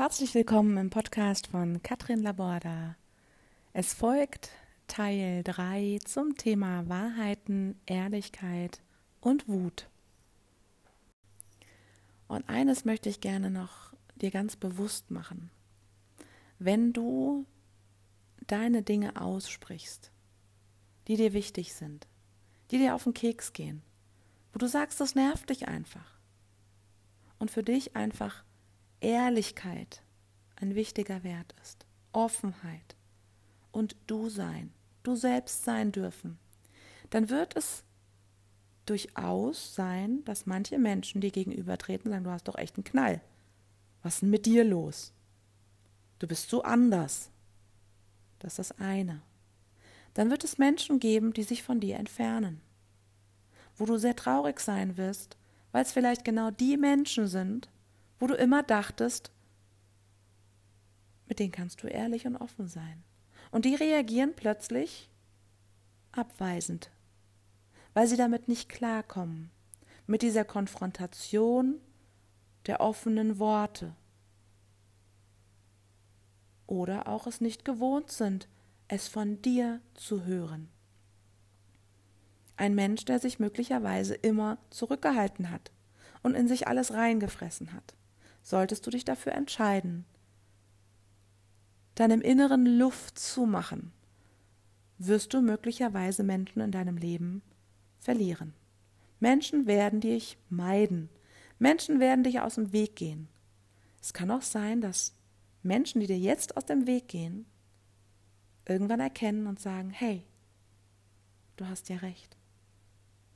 Herzlich willkommen im Podcast von Katrin Laborda. Es folgt Teil 3 zum Thema Wahrheiten, Ehrlichkeit und Wut. Und eines möchte ich gerne noch dir ganz bewusst machen. Wenn du deine Dinge aussprichst, die dir wichtig sind, die dir auf den Keks gehen, wo du sagst, das nervt dich einfach und für dich einfach Ehrlichkeit ein wichtiger Wert ist, Offenheit und du sein, du selbst sein dürfen, dann wird es durchaus sein, dass manche Menschen, die gegenübertreten, sagen, du hast doch echt einen Knall. Was ist denn mit dir los? Du bist so anders. Das ist das eine. Dann wird es Menschen geben, die sich von dir entfernen, wo du sehr traurig sein wirst, weil es vielleicht genau die Menschen sind, wo du immer dachtest, mit denen kannst du ehrlich und offen sein. Und die reagieren plötzlich abweisend, weil sie damit nicht klarkommen, mit dieser Konfrontation der offenen Worte. Oder auch es nicht gewohnt sind, es von dir zu hören. Ein Mensch, der sich möglicherweise immer zurückgehalten hat und in sich alles reingefressen hat solltest du dich dafür entscheiden, deinem Inneren Luft zu machen, wirst du möglicherweise Menschen in deinem Leben verlieren. Menschen werden dich meiden. Menschen werden dich aus dem Weg gehen. Es kann auch sein, dass Menschen, die dir jetzt aus dem Weg gehen, irgendwann erkennen und sagen, hey, du hast ja recht.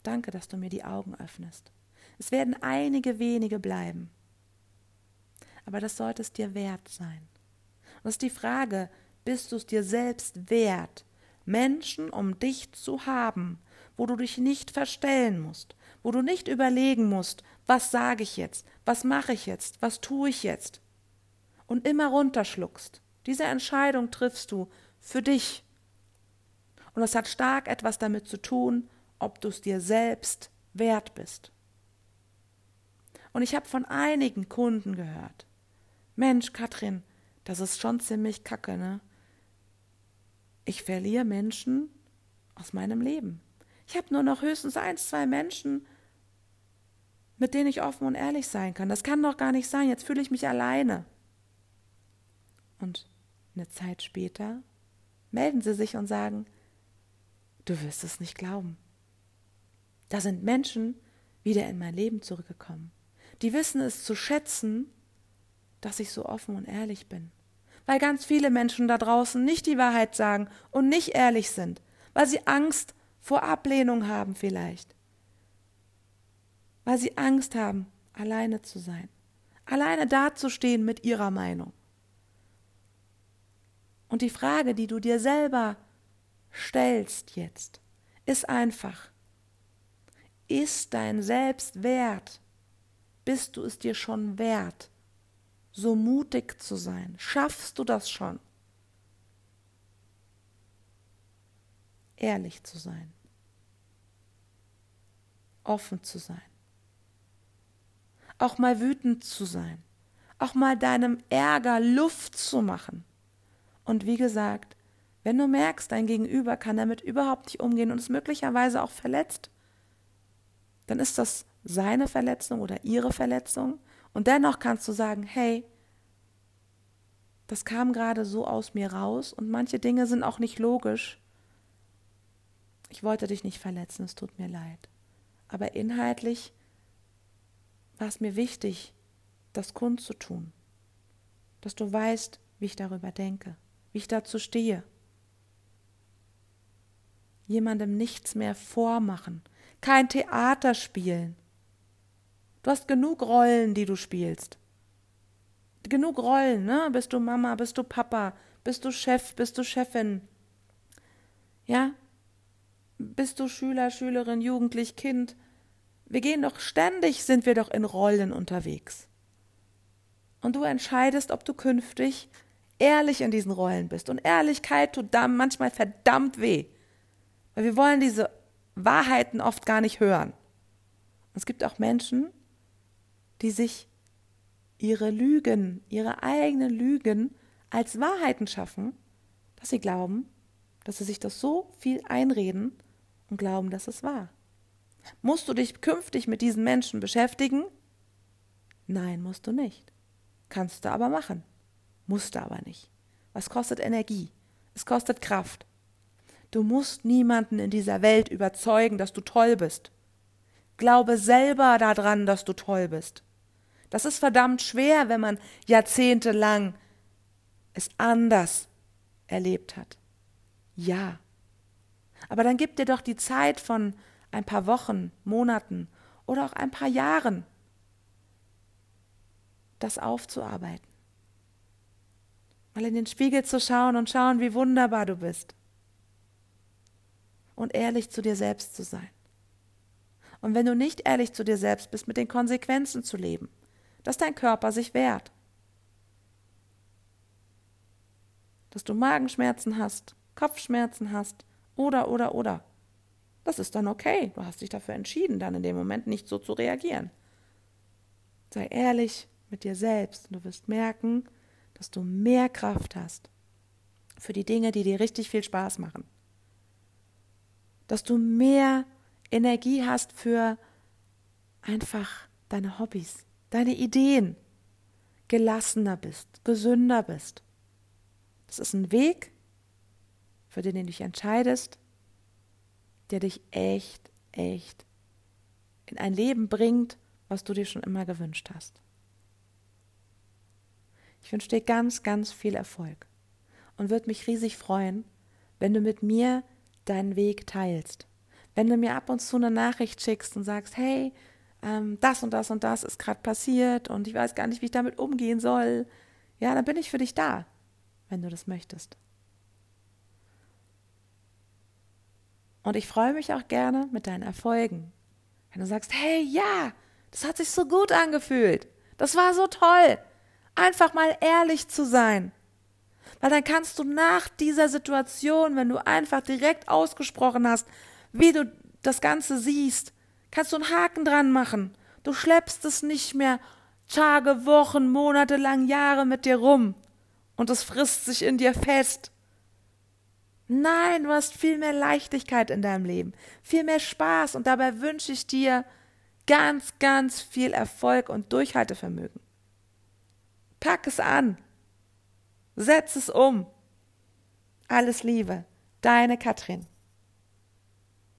Danke, dass du mir die Augen öffnest. Es werden einige wenige bleiben aber das sollte es dir wert sein. Und ist die Frage, bist du es dir selbst wert, Menschen um dich zu haben, wo du dich nicht verstellen musst, wo du nicht überlegen musst, was sage ich jetzt, was mache ich jetzt, was tue ich jetzt, und immer runterschluckst. Diese Entscheidung triffst du für dich. Und das hat stark etwas damit zu tun, ob du es dir selbst wert bist. Und ich habe von einigen Kunden gehört, Mensch, Katrin, das ist schon ziemlich kacke, ne? Ich verliere Menschen aus meinem Leben. Ich habe nur noch höchstens eins, zwei Menschen, mit denen ich offen und ehrlich sein kann. Das kann doch gar nicht sein. Jetzt fühle ich mich alleine. Und eine Zeit später melden sie sich und sagen, du wirst es nicht glauben. Da sind Menschen wieder in mein Leben zurückgekommen. Die wissen es zu schätzen, dass ich so offen und ehrlich bin. Weil ganz viele Menschen da draußen nicht die Wahrheit sagen und nicht ehrlich sind, weil sie Angst vor Ablehnung haben vielleicht. Weil sie Angst haben, alleine zu sein, alleine dazustehen mit ihrer Meinung. Und die Frage, die du dir selber stellst jetzt, ist einfach, ist dein Selbstwert, bist du es dir schon wert, so mutig zu sein? Schaffst du das schon? Ehrlich zu sein, offen zu sein, auch mal wütend zu sein, auch mal deinem Ärger Luft zu machen. Und wie gesagt, wenn du merkst, dein Gegenüber kann damit überhaupt nicht umgehen und ist möglicherweise auch verletzt, dann ist das seine Verletzung oder ihre Verletzung und dennoch kannst du sagen, hey, das kam gerade so aus mir raus und manche Dinge sind auch nicht logisch. Ich wollte dich nicht verletzen, es tut mir leid. Aber inhaltlich war es mir wichtig, das kundzutun, dass du weißt, wie ich darüber denke, wie ich dazu stehe. Jemandem nichts mehr vormachen, kein Theater spielen, Du hast genug Rollen, die du spielst. Genug Rollen, ne? Bist du Mama, bist du Papa, bist du Chef, bist du Chefin. Ja? Bist du Schüler, Schülerin, Jugendlich, Kind? Wir gehen doch ständig, sind wir doch in Rollen unterwegs. Und du entscheidest, ob du künftig ehrlich in diesen Rollen bist. Und Ehrlichkeit tut dann manchmal verdammt weh. Weil wir wollen diese Wahrheiten oft gar nicht hören. Es gibt auch Menschen, die sich ihre Lügen, ihre eigenen Lügen als Wahrheiten schaffen, dass sie glauben, dass sie sich das so viel einreden und glauben, dass es wahr. Musst du dich künftig mit diesen Menschen beschäftigen? Nein, musst du nicht. Kannst du aber machen. Musst du aber nicht. Was kostet Energie? Es kostet Kraft. Du musst niemanden in dieser Welt überzeugen, dass du toll bist. Glaube selber daran, dass du toll bist. Das ist verdammt schwer, wenn man jahrzehntelang es anders erlebt hat. Ja. Aber dann gib dir doch die Zeit von ein paar Wochen, Monaten oder auch ein paar Jahren, das aufzuarbeiten. Mal in den Spiegel zu schauen und schauen, wie wunderbar du bist. Und ehrlich zu dir selbst zu sein. Und wenn du nicht ehrlich zu dir selbst bist, mit den Konsequenzen zu leben, dass dein Körper sich wehrt. Dass du Magenschmerzen hast, Kopfschmerzen hast oder, oder, oder. Das ist dann okay. Du hast dich dafür entschieden, dann in dem Moment nicht so zu reagieren. Sei ehrlich mit dir selbst und du wirst merken, dass du mehr Kraft hast für die Dinge, die dir richtig viel Spaß machen. Dass du mehr Energie hast für einfach deine Hobbys, deine Ideen, gelassener bist, gesünder bist. Das ist ein Weg, für den du dich entscheidest, der dich echt, echt in ein Leben bringt, was du dir schon immer gewünscht hast. Ich wünsche dir ganz, ganz viel Erfolg und würde mich riesig freuen, wenn du mit mir deinen Weg teilst. Wenn du mir ab und zu eine Nachricht schickst und sagst, hey, ähm, das und das und das ist gerade passiert und ich weiß gar nicht, wie ich damit umgehen soll, ja, dann bin ich für dich da, wenn du das möchtest. Und ich freue mich auch gerne mit deinen Erfolgen. Wenn du sagst, hey, ja, das hat sich so gut angefühlt. Das war so toll. Einfach mal ehrlich zu sein. Weil dann kannst du nach dieser Situation, wenn du einfach direkt ausgesprochen hast, wie du das Ganze siehst, kannst du einen Haken dran machen. Du schleppst es nicht mehr Tage, Wochen, Monate lang, Jahre mit dir rum. Und es frisst sich in dir fest. Nein, du hast viel mehr Leichtigkeit in deinem Leben, viel mehr Spaß und dabei wünsche ich dir ganz, ganz viel Erfolg und Durchhaltevermögen. Pack es an. Setz es um. Alles Liebe, deine Katrin.